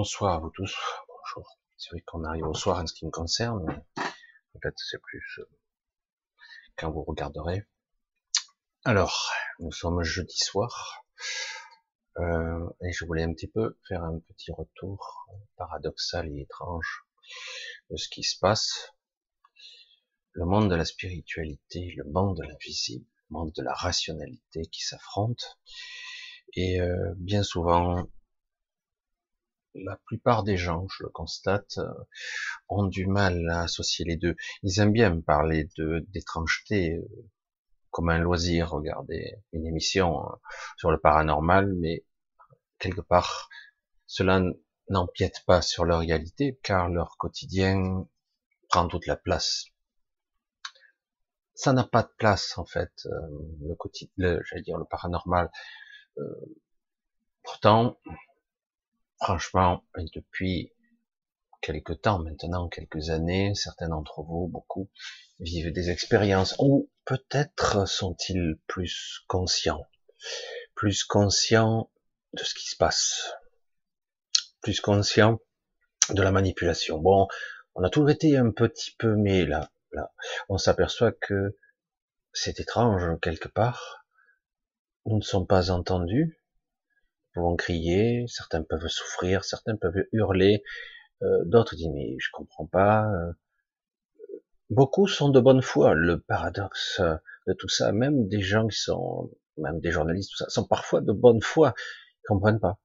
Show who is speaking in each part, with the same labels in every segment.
Speaker 1: Bonsoir à vous tous. Bonjour. C'est vrai qu'on arrive au soir en ce qui me concerne, fait c'est plus euh, quand vous regarderez. Alors, nous sommes jeudi soir, euh, et je voulais un petit peu faire un petit retour paradoxal et étrange de ce qui se passe. Le monde de la spiritualité, le monde de l'invisible, le monde de la rationalité qui s'affrontent, et euh, bien souvent la plupart des gens, je le constate, euh, ont du mal à associer les deux. Ils aiment bien parler de d'étrangeté euh, comme un loisir, regarder une émission euh, sur le paranormal, mais quelque part, cela n'empiète pas sur leur réalité, car leur quotidien prend toute la place. Ça n'a pas de place en fait, le quotidien, j'allais dire le paranormal. pourtant, Franchement, depuis quelque temps maintenant, quelques années, certains d'entre vous, beaucoup, vivent des expériences, ou peut-être sont-ils plus conscients, plus conscients de ce qui se passe, plus conscients de la manipulation. Bon, on a toujours été un petit peu, mais là, là, on s'aperçoit que c'est étrange quelque part. Nous ne sommes pas entendus, pouvons crier, certains peuvent souffrir, certains peuvent hurler, euh, d'autres disent mais je comprends pas. Euh. Beaucoup sont de bonne foi. Le paradoxe de tout ça, même des gens qui sont, même des journalistes, tout ça, sont parfois de bonne foi, ils comprennent pas,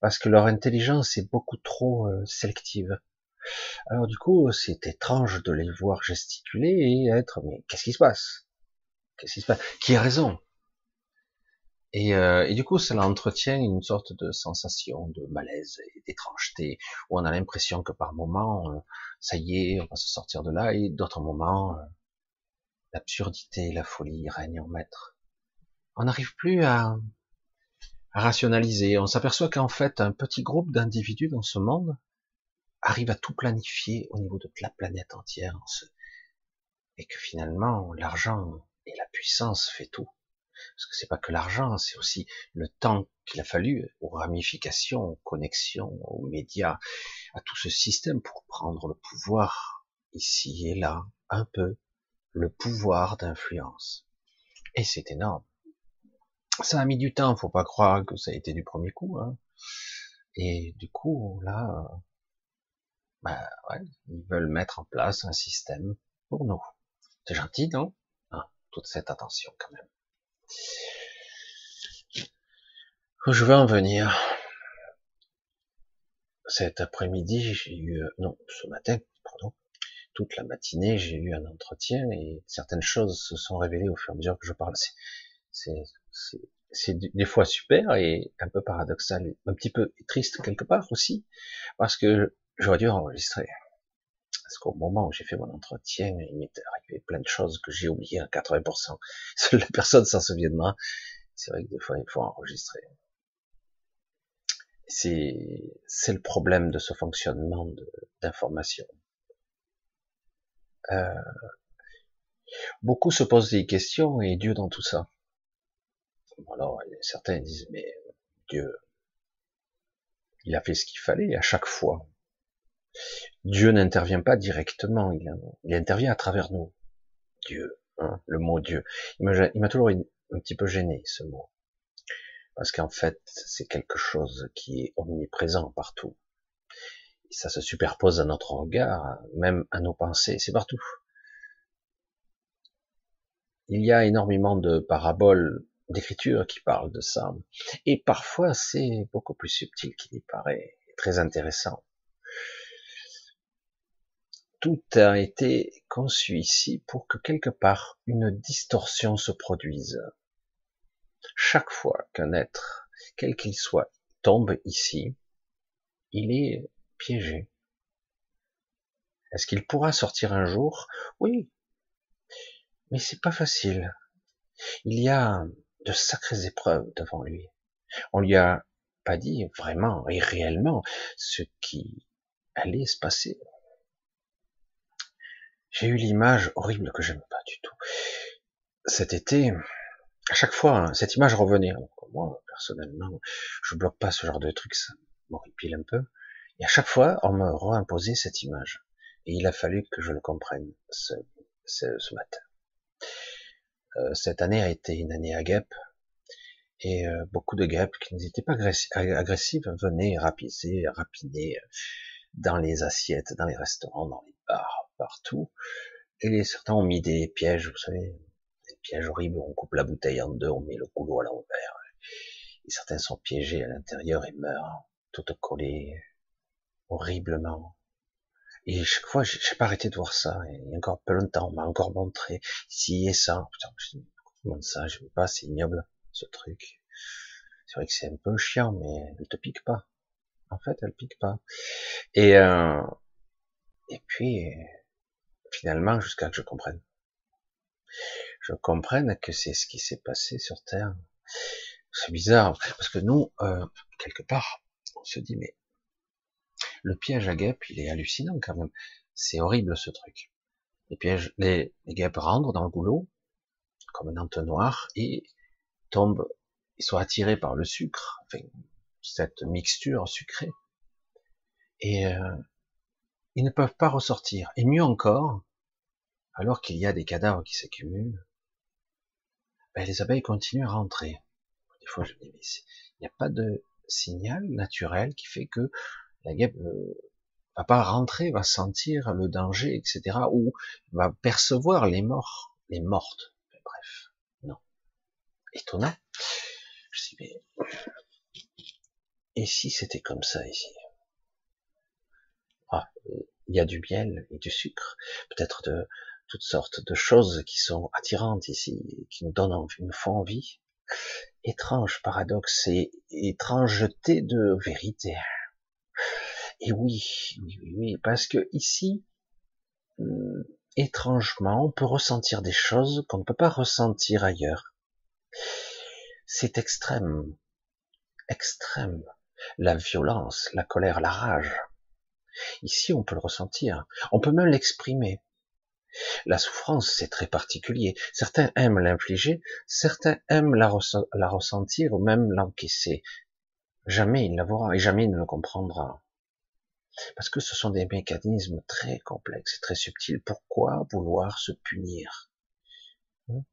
Speaker 1: parce que leur intelligence est beaucoup trop euh, sélective. Alors du coup, c'est étrange de les voir gesticuler et être, mais qu'est-ce qui se passe? Qu'est-ce qui se passe? Qui a raison? Et, euh, et, du coup, cela entretient une sorte de sensation de malaise et d'étrangeté, où on a l'impression que par moments, euh, ça y est, on va se sortir de là, et d'autres moments, euh, l'absurdité, la folie règnent en maître. On n'arrive plus à, à, rationaliser. On s'aperçoit qu'en fait, un petit groupe d'individus dans ce monde arrive à tout planifier au niveau de la planète entière, et que finalement, l'argent et la puissance fait tout parce que c'est pas que l'argent, c'est aussi le temps qu'il a fallu aux ramifications, aux connexions, aux médias, à tout ce système pour prendre le pouvoir ici et là, un peu, le pouvoir d'influence. Et c'est énorme. Ça a mis du temps, faut pas croire que ça a été du premier coup. Hein. Et du coup, là, bah, ouais, ils veulent mettre en place un système pour nous. C'est gentil, non? Hein, Toute cette attention quand même. Je vais en venir. Cet après-midi, j'ai eu, non, ce matin, pardon, toute la matinée, j'ai eu un entretien et certaines choses se sont révélées au fur et à mesure que je parle. C'est des fois super et un peu paradoxal, un petit peu triste quelque part aussi, parce que j'aurais dû enregistrer. Parce qu'au moment où j'ai fait mon entretien, il m'est arrivé plein de choses que j'ai oubliées à 80%. Seule la personne s'en souviendra. C'est vrai que des fois, il faut enregistrer. C'est, c'est le problème de ce fonctionnement d'information. Euh, beaucoup se posent des questions et Dieu dans tout ça. Alors, certains disent, mais Dieu, il a fait ce qu'il fallait à chaque fois. Dieu n'intervient pas directement, il, intervient à travers nous. Dieu, hein, le mot Dieu. Il m'a toujours un petit peu gêné ce mot. Parce qu'en fait, c'est quelque chose qui est omniprésent partout. Ça se superpose à notre regard, même à nos pensées, c'est partout. Il y a énormément de paraboles d'écriture qui parlent de ça. Et parfois, c'est beaucoup plus subtil qu'il y paraît, très intéressant tout a été conçu ici pour que quelque part une distorsion se produise. Chaque fois qu'un être, quel qu'il soit, tombe ici, il est piégé. Est-ce qu'il pourra sortir un jour? Oui, mais c'est pas facile. Il y a de sacrées épreuves devant lui. On lui a pas dit vraiment et réellement ce qui allait se passer j'ai eu l'image horrible que j'aime pas du tout. Cet été, à chaque fois, hein, cette image revenait. moi, personnellement, je bloque pas ce genre de truc, ça m'horripile un peu. Et à chaque fois, on me réimposait cette image. Et il a fallu que je le comprenne ce, ce, matin. Euh, cette année a été une année à guêpes. Et euh, beaucoup de guêpes qui n'étaient pas agressives venaient rapiser, rapiner dans les assiettes, dans les restaurants, dans les bars, partout. Et certains ont mis des pièges, vous savez, des pièges horribles, on coupe la bouteille en deux, on met le couteau à l'envers. Et certains sont piégés à l'intérieur et meurent, tout collés, horriblement. Et chaque fois, j'ai pas arrêté de voir ça. Et il y a encore peu longtemps, on m'a encore montré ci et ça. Putain, je comment ça, je veux pas, c'est ignoble, ce truc. C'est vrai que c'est un peu chiant, mais elle te pique pas. En fait, elle pique pas. Et, euh, et puis, finalement, jusqu'à que je comprenne. Je comprenne que c'est ce qui s'est passé sur Terre. C'est bizarre, parce que nous, euh, quelque part, on se dit, mais le piège à guêpes, il est hallucinant quand même. C'est horrible ce truc. Les pièges, les, guêpes rentrent dans le goulot, comme un entonnoir, et tombent, ils sont attirés par le sucre, enfin, cette mixture sucrée. Et euh, ils ne peuvent pas ressortir. Et mieux encore, alors qu'il y a des cadavres qui s'accumulent, ben, les abeilles continuent à rentrer. Des fois, je me dis, mais il n'y a pas de signal naturel qui fait que la guêpe euh, va pas rentrer, va sentir le danger, etc., ou va percevoir les morts, les mortes. bref, non. Étonnant. Je dis, mais et si c'était comme ça ici? Il y a du miel et du sucre, peut-être de toutes sortes de choses qui sont attirantes ici, qui nous donnent envie, nous font envie. Étrange paradoxe et étrangeté de vérité. Et oui, oui, oui, oui, parce que ici, euh, étrangement, on peut ressentir des choses qu'on ne peut pas ressentir ailleurs. C'est extrême, extrême. La violence, la colère, la rage. Ici, on peut le ressentir. On peut même l'exprimer. La souffrance, c'est très particulier. Certains aiment l'infliger, certains aiment la, ressentir ou même l'encaisser. Jamais il la verra et jamais il ne le comprendra. Parce que ce sont des mécanismes très complexes et très subtils. Pourquoi vouloir se punir? Hein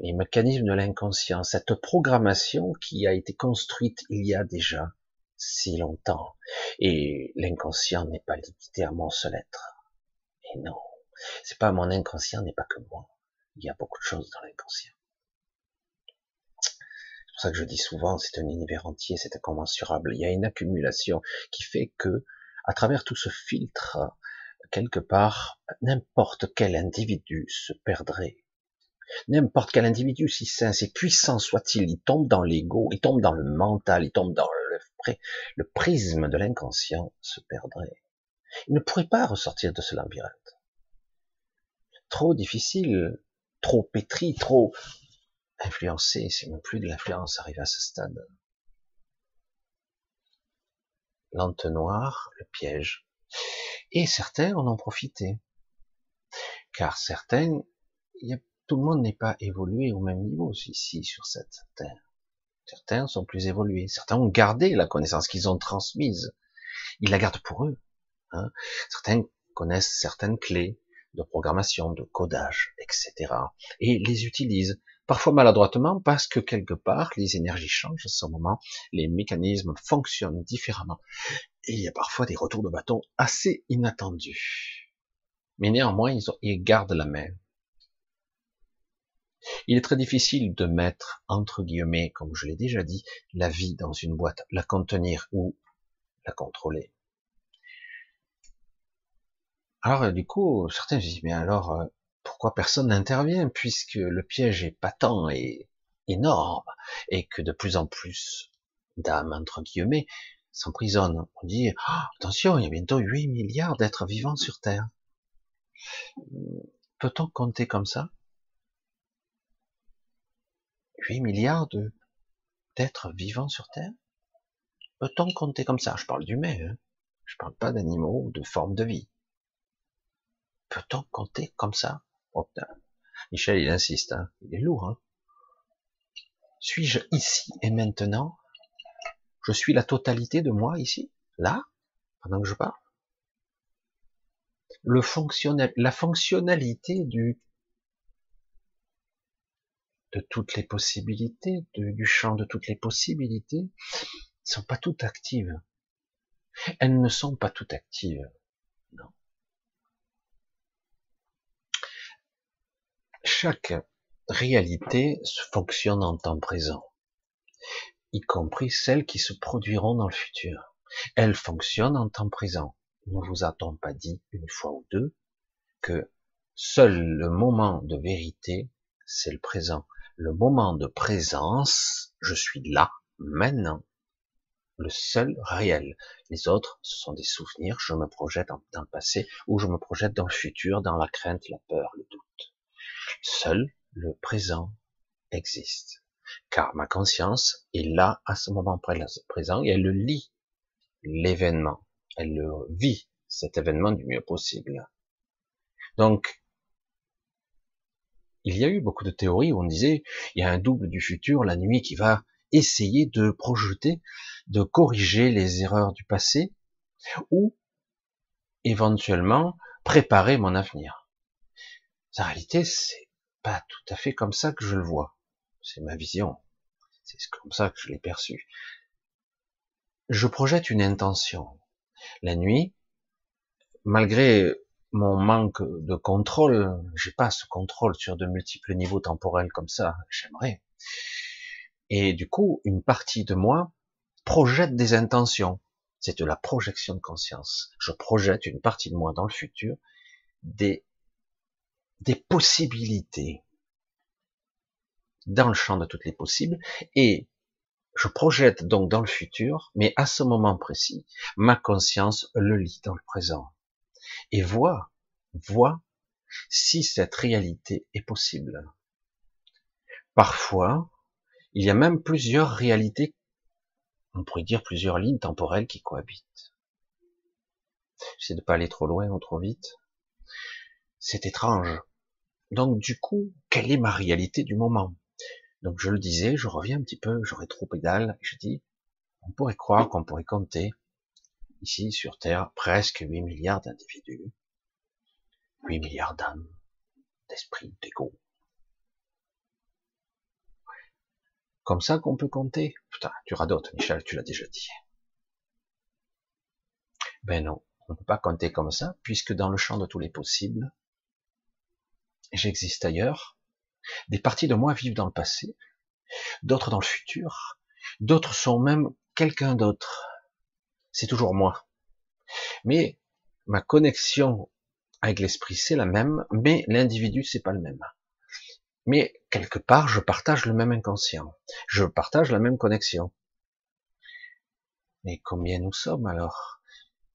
Speaker 1: Les mécanismes de l'inconscient, cette programmation qui a été construite il y a déjà si longtemps. Et l'inconscient n'est pas limité à mon seul être. Et non, c'est pas mon inconscient n'est pas que moi. Il y a beaucoup de choses dans l'inconscient. C'est pour ça que je dis souvent, c'est un univers entier, c'est incommensurable. Il y a une accumulation qui fait que à travers tout ce filtre, quelque part, n'importe quel individu se perdrait. N'importe quel individu, si sain, si puissant soit-il, il tombe dans l'ego, il tombe dans le mental, il tombe dans le, prisme de l'inconscient, se perdrait. Il ne pourrait pas ressortir de ce labyrinthe. Trop difficile, trop pétri, trop influencé, c'est même plus de l'influence arrivé à ce stade l'entonnoir, le piège. Et certains en ont profité. Car certains, tout le monde n'est pas évolué au même niveau ici sur cette terre. Certains sont plus évolués. Certains ont gardé la connaissance qu'ils ont transmise. Ils la gardent pour eux. Hein. Certains connaissent certaines clés de programmation, de codage, etc. Et les utilisent parfois maladroitement parce que quelque part les énergies changent à ce moment, les mécanismes fonctionnent différemment et il y a parfois des retours de bâton assez inattendus. Mais néanmoins, ils, ils gardent la main. Il est très difficile de mettre, entre guillemets, comme je l'ai déjà dit, la vie dans une boîte, la contenir ou la contrôler. Alors, du coup, certains se disent, mais alors, euh, pourquoi personne n'intervient puisque le piège est patent et énorme et que de plus en plus d'âmes, entre guillemets, s'emprisonnent. On dit, ah, attention, il y a bientôt 8 milliards d'êtres vivants sur Terre. Peut-on compter comme ça? 8 milliards d'êtres vivants sur Terre? Peut-on compter comme ça Je parle d'humains, hein je parle pas d'animaux ou de formes de vie. Peut-on compter comme ça? Oh, Michel, il insiste, hein. il est lourd. Hein. Suis-je ici et maintenant? Je suis la totalité de moi ici? Là? Pendant que je parle? La fonctionnalité du de toutes les possibilités, du champ de toutes les possibilités, ne sont pas toutes actives. Elles ne sont pas toutes actives. Non. Chaque réalité fonctionne en temps présent, y compris celles qui se produiront dans le futur. Elles fonctionnent en temps présent. Ne vous a-t-on pas dit une fois ou deux que seul le moment de vérité, c'est le présent. Le moment de présence, je suis là, maintenant. Le seul réel. Les autres, ce sont des souvenirs, je me projette dans le passé ou je me projette dans le futur, dans la crainte, la peur, le doute. Seul le présent existe. Car ma conscience est là à ce moment présent et elle le lit l'événement. Elle le vit, cet événement du mieux possible. Donc, il y a eu beaucoup de théories où on disait, il y a un double du futur, la nuit, qui va essayer de projeter, de corriger les erreurs du passé, ou éventuellement préparer mon avenir. En réalité, c'est pas tout à fait comme ça que je le vois. C'est ma vision. C'est comme ça que je l'ai perçu. Je projette une intention. La nuit, malgré mon manque de contrôle, j'ai pas ce contrôle sur de multiples niveaux temporels comme ça, j'aimerais. Et du coup, une partie de moi projette des intentions. C'est de la projection de conscience. Je projette une partie de moi dans le futur, des des possibilités dans le champ de toutes les possibles et je projette donc dans le futur, mais à ce moment précis, ma conscience le lit dans le présent et voit, voit si cette réalité est possible. Parfois, il y a même plusieurs réalités, on pourrait dire plusieurs lignes temporelles qui cohabitent. J'essaie de pas aller trop loin ou trop vite. C'est étrange. Donc du coup, quelle est ma réalité du moment? Donc je le disais, je reviens un petit peu, j'aurais trop pédale, je dis, on pourrait croire qu'on pourrait compter ici sur Terre presque 8 milliards d'individus, 8 milliards d'âmes, d'esprits, d'ego. Comme ça qu'on peut compter? Putain, tu radotes, Michel, tu l'as déjà dit. Ben non, on ne peut pas compter comme ça, puisque dans le champ de tous les possibles, j'existe ailleurs. Des parties de moi vivent dans le passé, d'autres dans le futur, d'autres sont même quelqu'un d'autre. C'est toujours moi. Mais ma connexion avec l'esprit c'est la même, mais l'individu c'est pas le même. Mais quelque part, je partage le même inconscient. Je partage la même connexion. Mais combien nous sommes alors?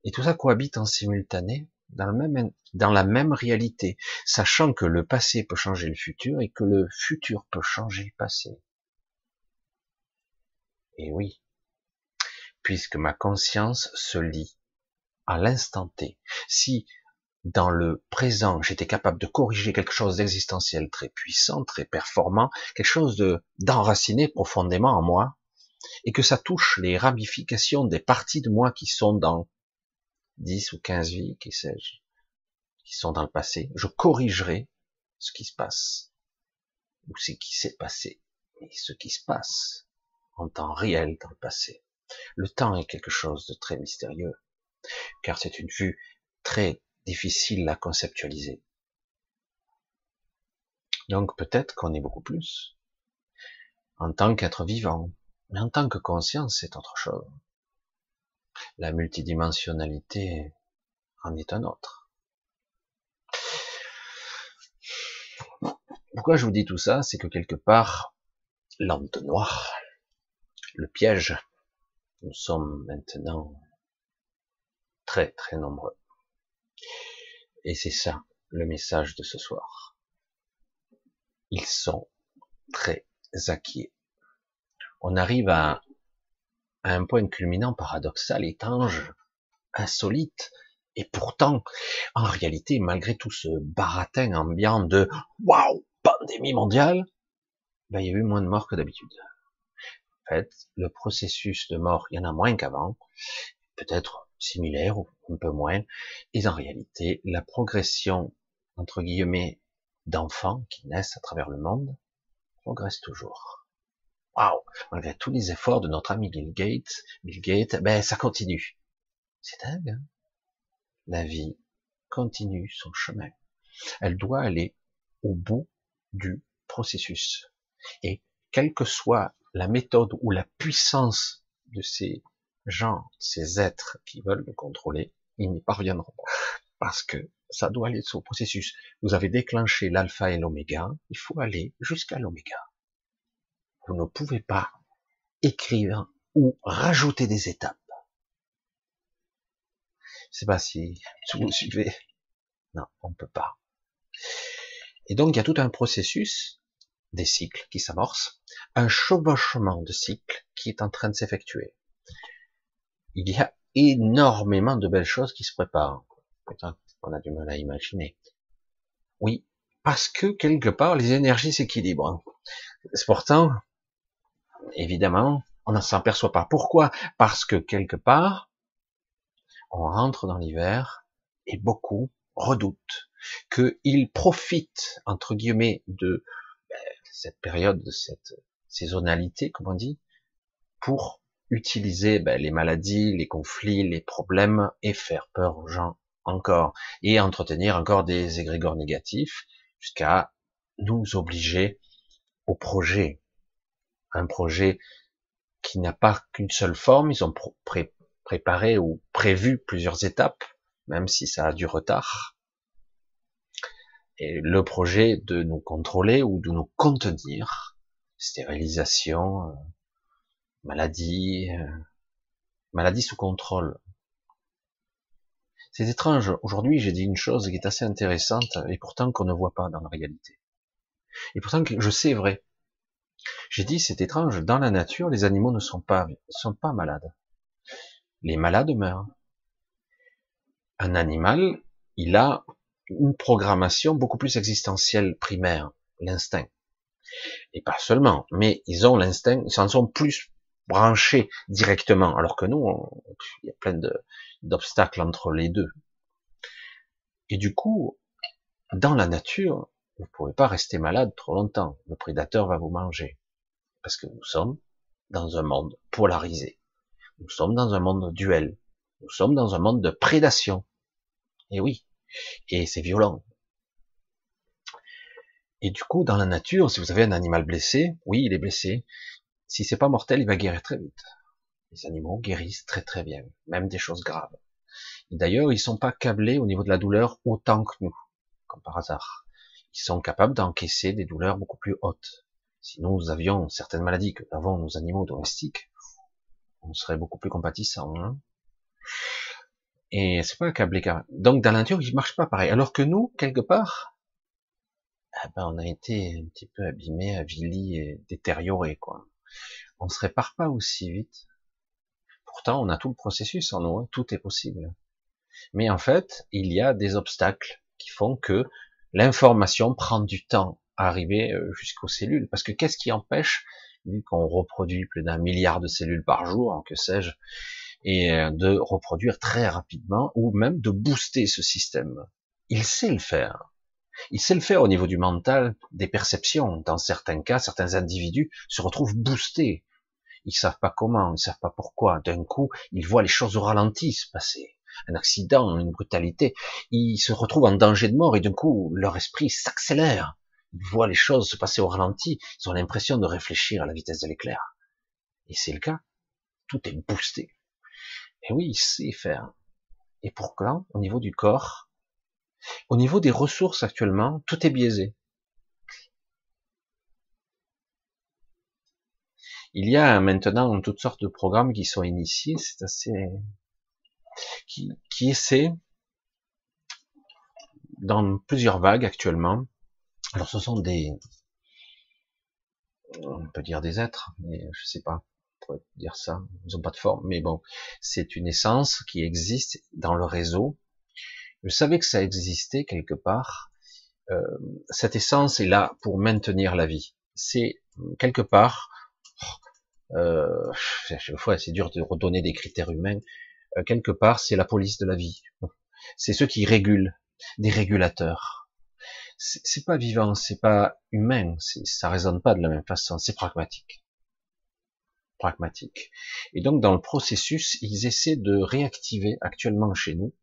Speaker 1: Et tout ça cohabite en simultané dans, dans la même réalité, sachant que le passé peut changer le futur et que le futur peut changer le passé. Et oui, puisque ma conscience se lie à l'instant T. Si dans le présent, j'étais capable de corriger quelque chose d'existentiel très puissant, très performant, quelque chose de d'enraciné profondément en moi, et que ça touche les ramifications des parties de moi qui sont dans 10 ou 15 vies, qui sais-je, qui sont dans le passé, je corrigerai ce qui se passe, ou ce qui s'est passé, et ce qui se passe en temps réel dans le passé. Le temps est quelque chose de très mystérieux, car c'est une vue très difficile à conceptualiser. Donc peut-être qu'on est beaucoup plus en tant qu'être vivant, mais en tant que conscience, c'est autre chose. La multidimensionnalité en est un autre. Pourquoi je vous dis tout ça C'est que quelque part, l'entonnoir, le piège, nous sommes maintenant très très nombreux. Et c'est ça le message de ce soir. Ils sont très inquiets. On arrive à à un point culminant paradoxal, étrange, insolite, et pourtant, en réalité, malgré tout ce baratin ambiant de waouh, pandémie mondiale, ben, il y a eu moins de morts que d'habitude. Fait, le processus de mort, il y en a moins qu'avant. Peut-être similaires ou un peu moins. Et en réalité, la progression, entre guillemets, d'enfants qui naissent à travers le monde progresse toujours. Waouh Malgré tous les efforts de notre ami Bill Gates, Bill Gates, ben ça continue. C'est dingue. Hein? La vie continue son chemin. Elle doit aller au bout du processus. Et quelle que soit la méthode ou la puissance de ces gens, ces êtres qui veulent le contrôler, ils n'y parviendront pas. Parce que ça doit aller au processus. Vous avez déclenché l'alpha et l'oméga, il faut aller jusqu'à l'oméga. Vous ne pouvez pas écrire ou rajouter des étapes. Je sais pas si vous suivez. Non, on ne peut pas. Et donc, il y a tout un processus, des cycles qui s'amorcent, un chevauchement de cycles qui est en train de s'effectuer. Il y a énormément de belles choses qui se préparent. On a du mal à imaginer. Oui, parce que quelque part, les énergies s'équilibrent. Pourtant, évidemment, on ne s'en perçoit pas. Pourquoi? Parce que quelque part, on rentre dans l'hiver et beaucoup redoutent qu'il profite, entre guillemets, de ben, cette période, de cette saisonnalité, comme on dit, pour utiliser ben, les maladies, les conflits, les problèmes et faire peur aux gens encore et entretenir encore des égrégores négatifs jusqu'à nous obliger au projet. Un projet qui n'a pas qu'une seule forme, ils ont préparé ou prévu plusieurs étapes, même si ça a du retard et le projet de nous contrôler ou de nous contenir, stérilisation, euh, maladie, euh, maladie sous contrôle. C'est étrange. Aujourd'hui, j'ai dit une chose qui est assez intéressante et pourtant qu'on ne voit pas dans la réalité. Et pourtant que je sais vrai. J'ai dit c'est étrange. Dans la nature, les animaux ne sont pas sont pas malades. Les malades meurent. Un animal, il a une programmation beaucoup plus existentielle primaire, l'instinct. Et pas seulement, mais ils ont l'instinct, ils s'en sont plus branchés directement, alors que nous, il y a plein d'obstacles entre les deux. Et du coup, dans la nature, vous ne pouvez pas rester malade trop longtemps. Le prédateur va vous manger. Parce que nous sommes dans un monde polarisé. Nous sommes dans un monde duel. Nous sommes dans un monde de prédation. Et oui, et c'est violent. Et du coup, dans la nature, si vous avez un animal blessé, oui, il est blessé. Si c'est pas mortel, il va guérir très vite. Les animaux guérissent très très bien, même des choses graves. D'ailleurs, ils sont pas câblés au niveau de la douleur autant que nous, comme par hasard. Ils sont capables d'encaisser des douleurs beaucoup plus hautes. Si nous avions certaines maladies que avons nos animaux domestiques, on serait beaucoup plus compatissants. Hein et c'est pas un câble Donc dans la nature, il marche pas pareil. Alors que nous, quelque part, ben, on a été un petit peu abîmé, avili et détérioré, quoi. On se répare pas aussi vite. Pourtant, on a tout le processus en nous, hein. tout est possible. Mais en fait, il y a des obstacles qui font que l'information prend du temps à arriver euh, jusqu'aux cellules. Parce que qu'est-ce qui empêche, vu qu'on reproduit plus d'un milliard de cellules par jour, que sais-je, et euh, de reproduire très rapidement ou même de booster ce système? Il sait le faire. Il sait le faire au niveau du mental, des perceptions. Dans certains cas, certains individus se retrouvent boostés. Ils savent pas comment, ils savent pas pourquoi. D'un coup, ils voient les choses au ralenti se passer. Un accident, une brutalité. Ils se retrouvent en danger de mort et d'un coup, leur esprit s'accélère. Ils voient les choses se passer au ralenti. Ils ont l'impression de réfléchir à la vitesse de l'éclair. Et c'est le cas. Tout est boosté. Et oui, il sait faire. Et pourquoi Au niveau du corps, au niveau des ressources actuellement, tout est biaisé. Il y a maintenant toutes sortes de programmes qui sont initiés, c'est assez, qui, qui essaient dans plusieurs vagues actuellement. Alors ce sont des, on peut dire des êtres, mais je sais pas dire ça, ils ont pas de forme, mais bon, c'est une essence qui existe dans le réseau. Je savais que ça existait quelque part. Euh, cette essence est là pour maintenir la vie. C'est quelque part, euh, c'est dur de redonner des critères humains. euh, quelque part, c'est la police de la vie. C'est ceux qui régulent, des régulateurs. C'est pas vivant, c'est pas humain, ça résonne pas de la même façon, c'est pragmatique. Pragmatique. Et donc, dans le processus, ils essaient de réactiver actuellement chez nous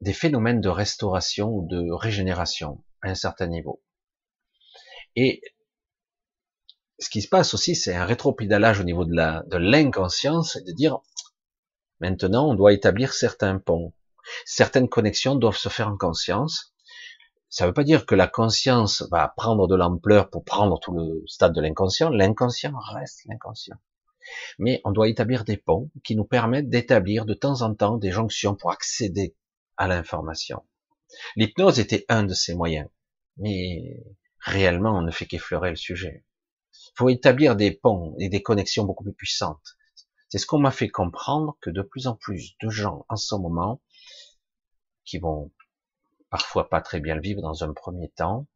Speaker 1: des phénomènes de restauration ou de régénération à un certain niveau. Et ce qui se passe aussi, c'est un rétropédalage au niveau de la de l'inconscience, de dire maintenant on doit établir certains ponts, certaines connexions doivent se faire en conscience. Ça ne veut pas dire que la conscience va prendre de l'ampleur pour prendre tout le stade de l'inconscient. L'inconscient reste l'inconscient. Mais on doit établir des ponts qui nous permettent d'établir de temps en temps des jonctions pour accéder l'information. L'hypnose était un de ces moyens. Mais réellement, on ne fait qu'effleurer le sujet. Il faut établir des ponts et des connexions beaucoup plus puissantes. C'est ce qu'on m'a fait comprendre que de plus en plus de gens en ce moment, qui vont parfois pas très bien le vivre dans un premier temps,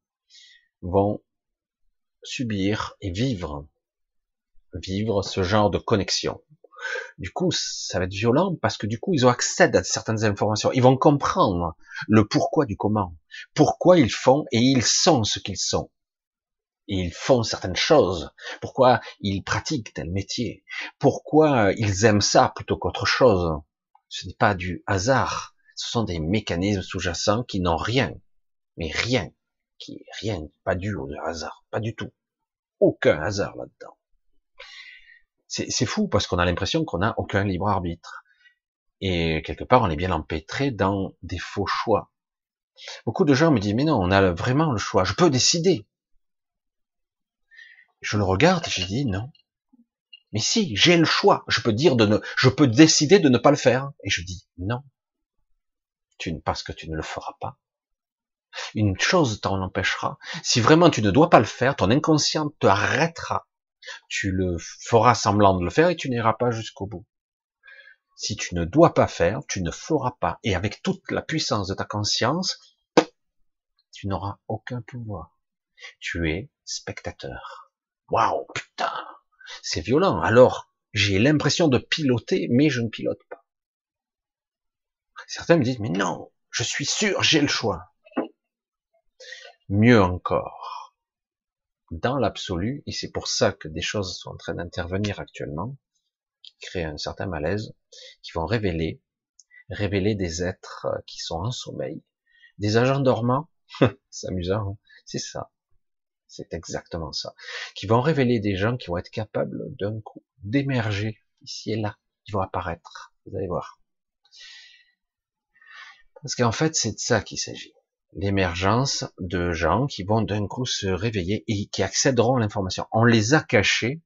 Speaker 1: vont subir et vivre, vivre ce genre de connexion. Du coup, ça va être violent parce que du coup, ils ont accès à certaines informations. Ils vont comprendre le pourquoi du comment. Pourquoi ils font et ils sont ce qu'ils sont. Et ils font certaines choses. Pourquoi ils pratiquent tel métier. Pourquoi ils aiment ça plutôt qu'autre chose. Ce n'est pas du hasard. Ce sont des mécanismes sous-jacents qui n'ont rien. Mais rien. Qui, rien. Pas dû au hasard. Pas du tout. Aucun hasard là-dedans. C'est fou parce qu'on a l'impression qu'on n'a aucun libre arbitre. Et quelque part, on est bien empêtré dans des faux choix. Beaucoup de gens me disent, mais non, on a vraiment le choix. Je peux décider. Je le regarde et je dis, non. Mais si, j'ai le choix. Je peux dire de ne, je peux décider de ne pas le faire. Et je dis, non. Parce que tu ne le feras pas. Une chose t'en empêchera. Si vraiment tu ne dois pas le faire, ton inconscient te arrêtera tu le feras semblant de le faire et tu n'iras pas jusqu'au bout. Si tu ne dois pas faire, tu ne feras pas. Et avec toute la puissance de ta conscience, tu n'auras aucun pouvoir. Tu es spectateur. Waouh, putain, c'est violent. Alors, j'ai l'impression de piloter, mais je ne pilote pas. Certains me disent, mais non, je suis sûr, j'ai le choix. Mieux encore dans l'absolu, et c'est pour ça que des choses sont en train d'intervenir actuellement, qui créent un certain malaise, qui vont révéler, révéler des êtres euh, qui sont en sommeil, des agents dormants, c'est amusant, hein. c'est ça, c'est exactement ça, qui vont révéler des gens qui vont être capables d'un coup d'émerger ici et là, qui vont apparaître, vous allez voir. Parce qu'en fait, c'est de ça qu'il s'agit l'émergence de gens qui vont d'un coup se réveiller et qui accéderont à l'information. On les a cachés.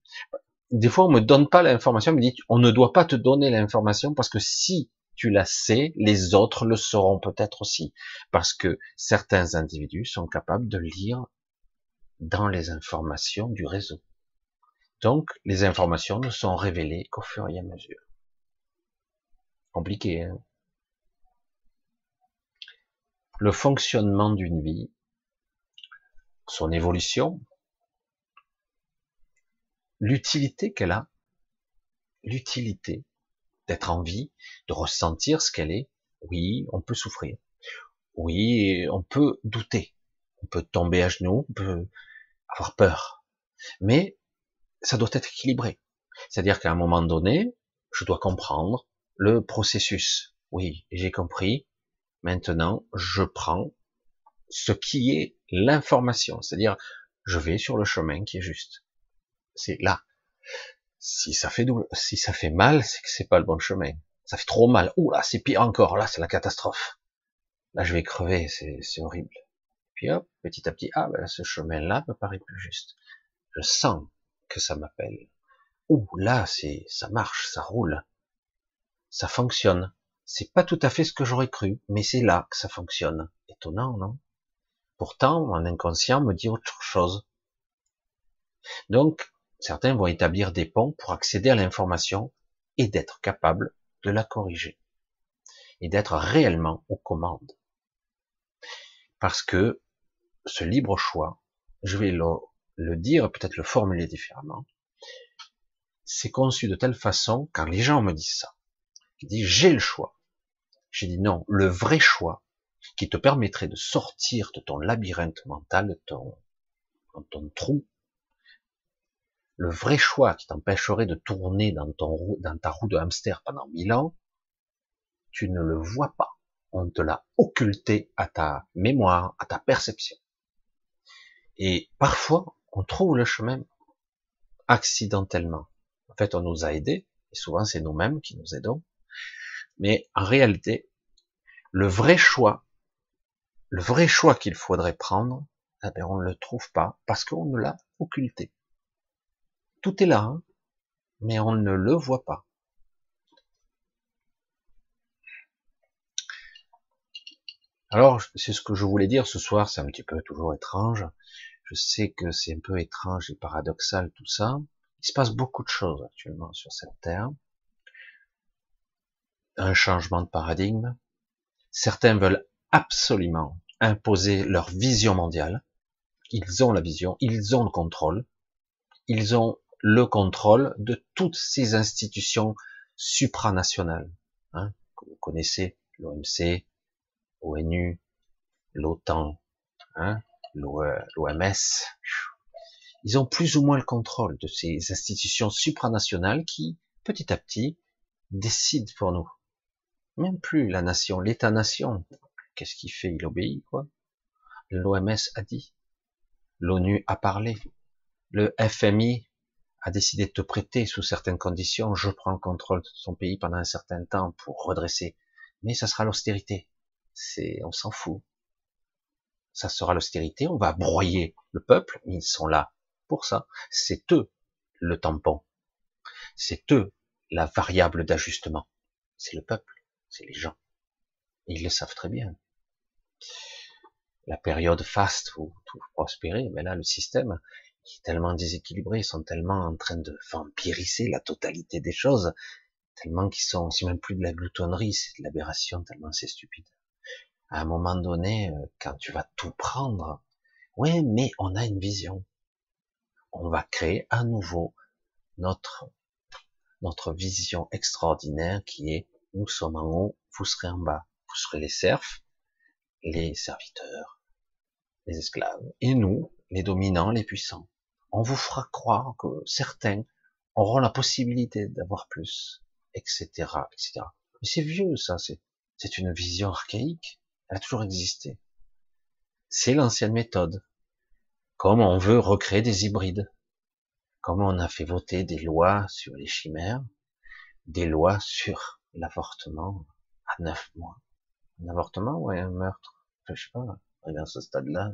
Speaker 1: Des fois, on me donne pas l'information, on me dit, on ne doit pas te donner l'information parce que si tu la sais, les autres le sauront peut-être aussi. Parce que certains individus sont capables de lire dans les informations du réseau. Donc, les informations ne sont révélées qu'au fur et à mesure. Compliqué, hein? Le fonctionnement d'une vie, son évolution, l'utilité qu'elle a, l'utilité d'être en vie, de ressentir ce qu'elle est. Oui, on peut souffrir. Oui, on peut douter. On peut tomber à genoux, on peut avoir peur. Mais ça doit être équilibré. C'est-à-dire qu'à un moment donné, je dois comprendre le processus. Oui, j'ai compris. Maintenant, je prends ce qui est l'information, c'est-à-dire je vais sur le chemin qui est juste. C'est là. Si ça fait double, si ça fait mal, c'est que c'est pas le bon chemin. Ça fait trop mal. Ouh là, c'est pire encore. Là, c'est la catastrophe. Là, je vais crever. C'est horrible. Puis hop, petit à petit, ah ben ce chemin-là me paraît plus juste. Je sens que ça m'appelle. Ouh là, c'est ça marche, ça roule, ça fonctionne. C'est pas tout à fait ce que j'aurais cru, mais c'est là que ça fonctionne. Étonnant, non? Pourtant, mon inconscient me dit autre chose. Donc, certains vont établir des ponts pour accéder à l'information et d'être capables de la corriger. Et d'être réellement aux commandes. Parce que ce libre choix, je vais le, dire, peut-être le formuler différemment, c'est conçu de telle façon, quand les gens me disent ça, qui dit j'ai le choix. J'ai dit non, le vrai choix qui te permettrait de sortir de ton labyrinthe mental, de ton, trou, le vrai choix qui t'empêcherait de tourner dans, ton, dans ta roue de hamster pendant mille ans, tu ne le vois pas. On te l'a occulté à ta mémoire, à ta perception. Et parfois, on trouve le chemin accidentellement. En fait, on nous a aidés, et souvent c'est nous-mêmes qui nous aidons. Mais en réalité, le vrai choix, le vrai choix qu'il faudrait prendre, eh bien, on ne le trouve pas parce qu'on nous l'a occulté. Tout est là, hein, mais on ne le voit pas. Alors, c'est ce que je voulais dire ce soir, c'est un petit peu toujours étrange. Je sais que c'est un peu étrange et paradoxal tout ça. Il se passe beaucoup de choses actuellement sur cette terre. Un changement de paradigme. Certains veulent absolument imposer leur vision mondiale. Ils ont la vision, ils ont le contrôle. Ils ont le contrôle de toutes ces institutions supranationales. Hein, que vous connaissez, l'OMC, ONU, l'OTAN, hein, l'OMS. Ils ont plus ou moins le contrôle de ces institutions supranationales qui, petit à petit, décident pour nous. Même plus la nation, l'État-nation. Qu'est-ce qu'il fait? Il obéit, quoi. L'OMS a dit. L'ONU a parlé. Le FMI a décidé de te prêter sous certaines conditions. Je prends le contrôle de son pays pendant un certain temps pour redresser. Mais ça sera l'austérité c'est, on s'en fout. Ça sera l'austérité, on va broyer le peuple, ils sont là pour ça. C'est eux le tampon. C'est eux la variable d'ajustement. C'est le peuple, c'est les gens. Ils le savent très bien. La période faste où tout prospérer, mais là, le système est tellement déséquilibré, ils sont tellement en train de vampiriser la totalité des choses, tellement qu'ils sont, c'est même plus de la gloutonnerie, c'est de l'aberration, tellement c'est stupide à un moment donné, euh, quand tu vas tout prendre, oui, mais on a une vision. On va créer à nouveau notre notre vision extraordinaire qui est nous sommes en haut, vous serez en bas, vous serez les serfs, les serviteurs, les esclaves, et nous, les dominants, les puissants. On vous fera croire que certains auront la possibilité d'avoir plus, etc., etc. Mais c'est vieux, ça, c'est, une vision archaïque. Elle a toujours existé. C'est l'ancienne méthode. Comme on veut recréer des hybrides. Comme on a fait voter des lois sur les chimères, des lois sur l'avortement à neuf mois. Un avortement ou un meurtre? Je sais pas. À ce stade-là,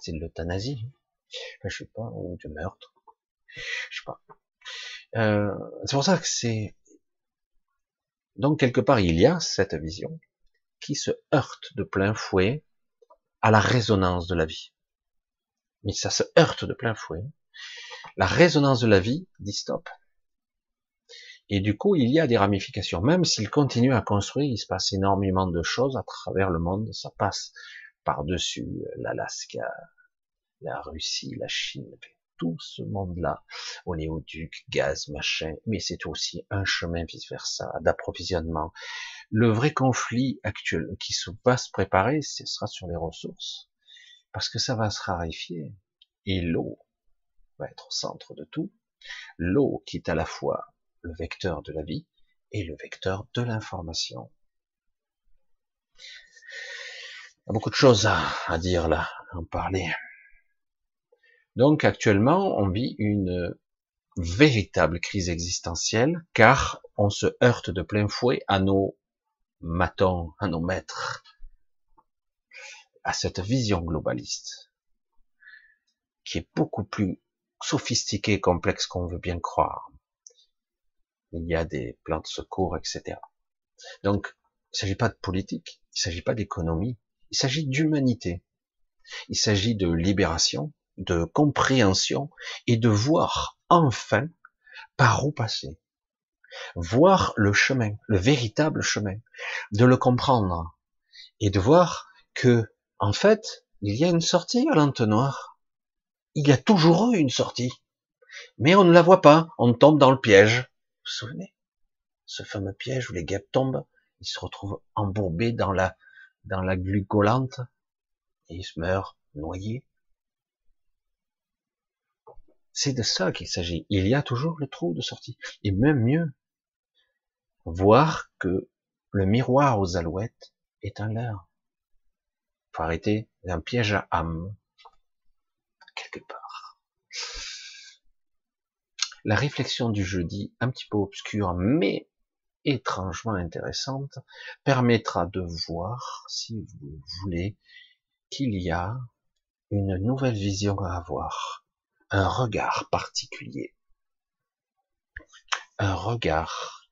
Speaker 1: c'est de l'euthanasie. Je sais pas, ou du meurtre. Je sais pas. Euh, c'est pour ça que c'est... Donc quelque part, il y a cette vision qui se heurte de plein fouet à la résonance de la vie. Mais ça se heurte de plein fouet. La résonance de la vie dit stop. Et du coup, il y a des ramifications. Même s'il continue à construire, il se passe énormément de choses à travers le monde. Ça passe par-dessus l'Alaska, la Russie, la Chine, tout ce monde-là, oléoduc, gaz, machin, mais c'est aussi un chemin vice-versa d'approvisionnement. Le vrai conflit actuel qui se va se préparer, ce sera sur les ressources, parce que ça va se raréfier, et l'eau va être au centre de tout. L'eau qui est à la fois le vecteur de la vie et le vecteur de l'information. Il y a beaucoup de choses à, dire là, à en parler. Donc actuellement, on vit une véritable crise existentielle, car on se heurte de plein fouet à nos matons, à nos maîtres, à cette vision globaliste, qui est beaucoup plus sophistiquée et complexe qu'on veut bien croire. Il y a des plans de secours, etc. Donc, il ne s'agit pas de politique, il ne s'agit pas d'économie, il s'agit d'humanité, il s'agit de libération, de compréhension et de voir enfin par où passer. Voir le chemin, le véritable chemin, de le comprendre et de voir que, en fait, il y a une sortie à l'entonnoir. Il y a toujours eu une sortie. Mais on ne la voit pas, on tombe dans le piège. Vous souvenez? ce fameux piège où les guêpes tombent, ils se retrouvent embourbés dans la, dans la glucolante et ils se meurent noyés. C'est de ça qu'il s'agit. Il y a toujours le trou de sortie. Et même mieux, voir que le miroir aux alouettes est un leurre. Faut arrêter, un piège à âme. Quelque part. La réflexion du jeudi, un petit peu obscure, mais étrangement intéressante, permettra de voir, si vous voulez, qu'il y a une nouvelle vision à avoir, un regard particulier, un regard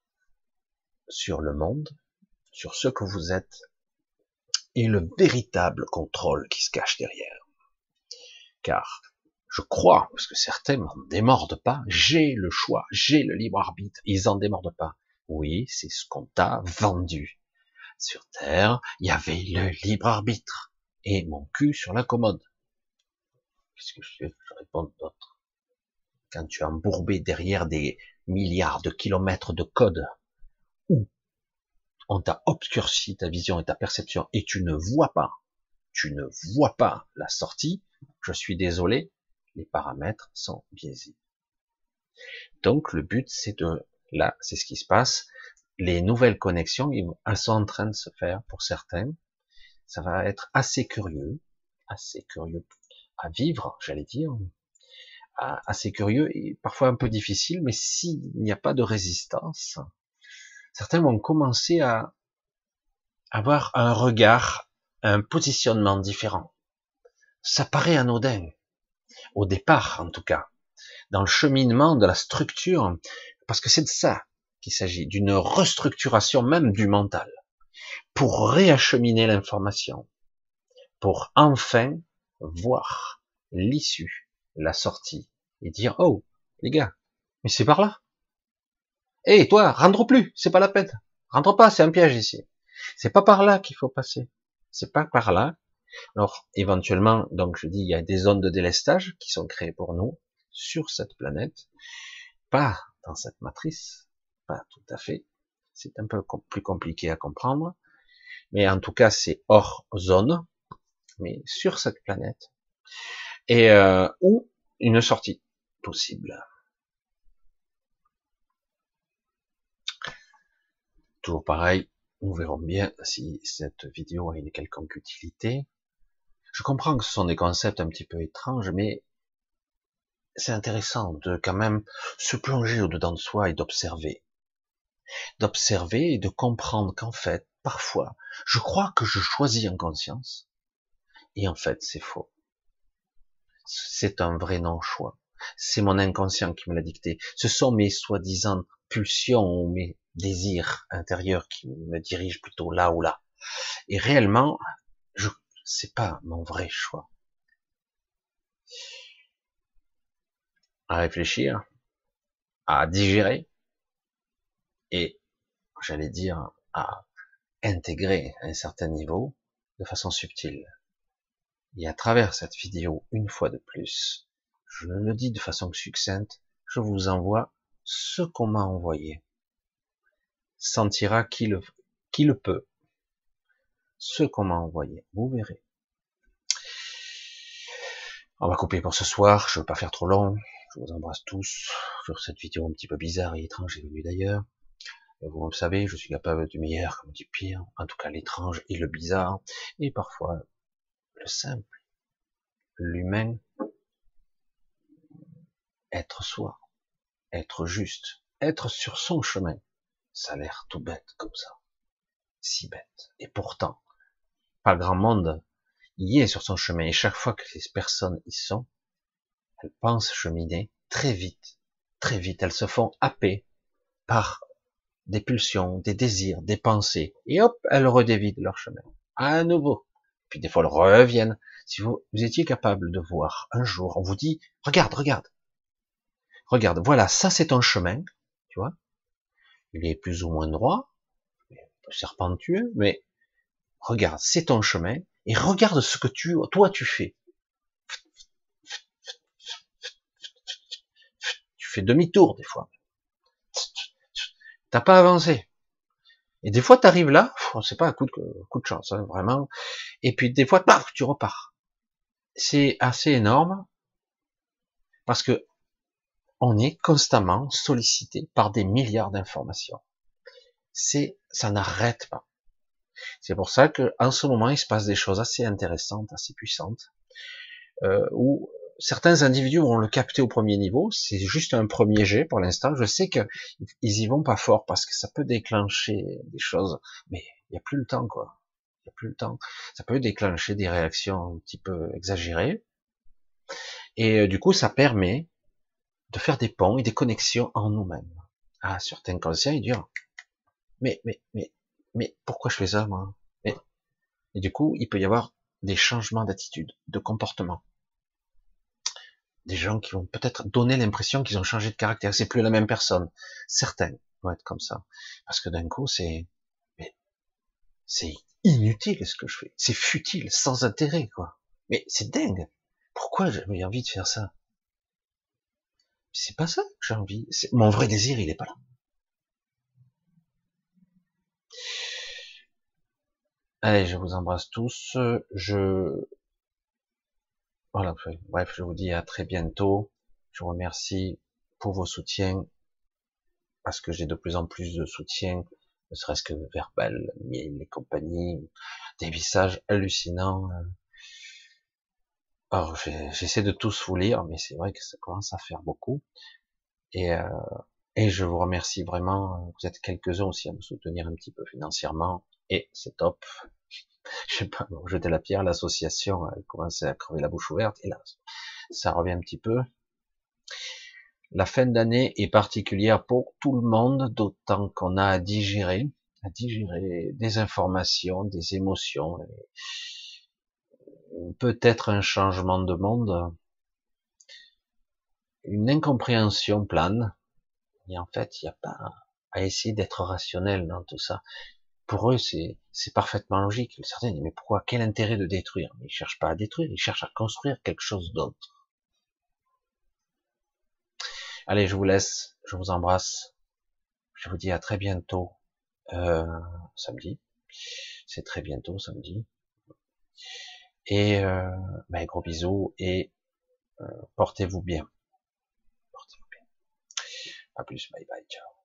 Speaker 1: sur le monde, sur ce que vous êtes, et le véritable contrôle qui se cache derrière. Car je crois, parce que certains n'en démordent pas, j'ai le choix, j'ai le libre arbitre, ils en démordent pas. Oui, c'est ce qu'on t'a vendu. Sur Terre, il y avait le libre arbitre et mon cul sur la commode. Qu'est-ce que je, je réponds d'autre Quand tu es embourbé derrière des milliards de kilomètres de code, où on t'a obscurci ta vision et ta perception et tu ne vois pas, tu ne vois pas la sortie, je suis désolé, les paramètres sont biaisés. Donc le but c'est de, là c'est ce qui se passe, les nouvelles connexions, elles sont en train de se faire pour certains, ça va être assez curieux, assez curieux à vivre, j'allais dire, assez curieux et parfois un peu difficile, mais s'il n'y a pas de résistance, certains vont commencer à avoir un regard, un positionnement différent. Ça paraît anodin, au départ en tout cas, dans le cheminement de la structure, parce que c'est de ça qu'il s'agit, d'une restructuration même du mental pour réacheminer l'information, pour enfin voir l'issue, la sortie, et dire, oh, les gars, mais c'est par là. Eh, toi, rentre plus, c'est pas la peine. Rentre pas, c'est un piège ici. C'est pas par là qu'il faut passer. C'est pas par là. Alors, éventuellement, donc je dis, il y a des zones de délestage qui sont créées pour nous sur cette planète, pas dans cette matrice, pas tout à fait. C'est un peu plus compliqué à comprendre mais en tout cas c'est hors zone, mais sur cette planète, et euh, ou une sortie possible. Toujours pareil, nous verrons bien si cette vidéo a une quelconque utilité. Je comprends que ce sont des concepts un petit peu étranges, mais c'est intéressant de quand même se plonger au-dedans de soi et d'observer. D'observer et de comprendre qu'en fait, parfois, je crois que je choisis en conscience, et en fait, c'est faux. C'est un vrai non-choix. C'est mon inconscient qui me l'a dicté. Ce sont mes soi-disant pulsions ou mes désirs intérieurs qui me dirigent plutôt là ou là. Et réellement, c'est pas mon vrai choix. À réfléchir, à digérer, et j'allais dire à intégrer à un certain niveau de façon subtile. Et à travers cette vidéo, une fois de plus, je le dis de façon succincte, je vous envoie ce qu'on m'a envoyé. Sentira qui le, qui le peut. Ce qu'on m'a envoyé. Vous verrez. On va couper pour ce soir. Je ne veux pas faire trop long. Je vous embrasse tous sur cette vidéo un petit peu bizarre et étrange et venue d'ailleurs. Vous le savez, je suis capable du meilleur comme du pire, en tout cas l'étrange et le bizarre, et parfois le simple, l'humain, être soi, être juste, être sur son chemin. Ça a l'air tout bête comme ça, si bête. Et pourtant, pas grand monde y est sur son chemin, et chaque fois que les personnes y sont, elles pensent cheminer très vite, très vite, elles se font happer par des pulsions, des désirs, des pensées, et hop, elles redévident leur chemin. À nouveau. Puis des fois, elles reviennent. Si vous, vous étiez capable de voir un jour, on vous dit, regarde, regarde. Regarde, voilà, ça c'est ton chemin, tu vois. Il est plus ou moins droit, serpentueux, mais regarde, c'est ton chemin, et regarde ce que tu, toi tu fais. Tu fais demi-tour des fois T'as pas avancé. Et des fois, tu arrives là, c'est pas un coup de, chance, hein, vraiment. Et puis des fois, paf, tu repars. C'est assez énorme parce que on est constamment sollicité par des milliards d'informations. C'est, ça n'arrête pas. C'est pour ça que en ce moment, il se passe des choses assez intéressantes, assez puissantes, euh, où certains individus vont le capter au premier niveau. C'est juste un premier jet pour l'instant. Je sais qu'ils y vont pas fort parce que ça peut déclencher des choses, mais il n'y a plus le temps, quoi. Il n'y a plus le temps. Ça peut déclencher des réactions un petit peu exagérées. Et euh, du coup, ça permet de faire des ponts et des connexions en nous-mêmes. Ah, certains conscients, ils disent, mais, mais, mais, mais, pourquoi je fais ça, moi? Et du coup, il peut y avoir des changements d'attitude, de comportement des gens qui vont peut-être donner l'impression qu'ils ont changé de caractère. C'est plus la même personne. Certains vont être comme ça. Parce que d'un coup, c'est, c'est inutile ce que je fais. C'est futile, sans intérêt, quoi. Mais c'est dingue. Pourquoi j'avais envie de faire ça? C'est pas ça que j'ai envie. Mon vrai désir, il est pas là. Allez, je vous embrasse tous. Je voilà, bref, je vous dis à très bientôt. Je vous remercie pour vos soutiens, parce que j'ai de plus en plus de soutien, ne serait-ce que verbal, les compagnies, des messages hallucinants. Alors, j'essaie de tous vous lire, mais c'est vrai que ça commence à faire beaucoup. Et, euh, et je vous remercie vraiment. Vous êtes quelques-uns aussi à me soutenir un petit peu financièrement, et c'est top. Je sais pas, jeter la pierre, l'association a commencé à crever la bouche ouverte, et là, ça revient un petit peu. La fin d'année est particulière pour tout le monde, d'autant qu'on a à digérer, à digérer des informations, des émotions, peut-être un changement de monde, une incompréhension plane, et en fait, il n'y a pas à essayer d'être rationnel dans tout ça pour eux, c'est, parfaitement logique. Certains disent, mais pourquoi, quel intérêt de détruire? Ils cherchent pas à détruire, ils cherchent à construire quelque chose d'autre. Allez, je vous laisse, je vous embrasse. Je vous dis à très bientôt, euh, samedi. C'est très bientôt, samedi. Et, euh, ben, gros bisous et euh, portez-vous bien. Portez-vous bien. À plus, bye bye, ciao.